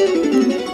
Música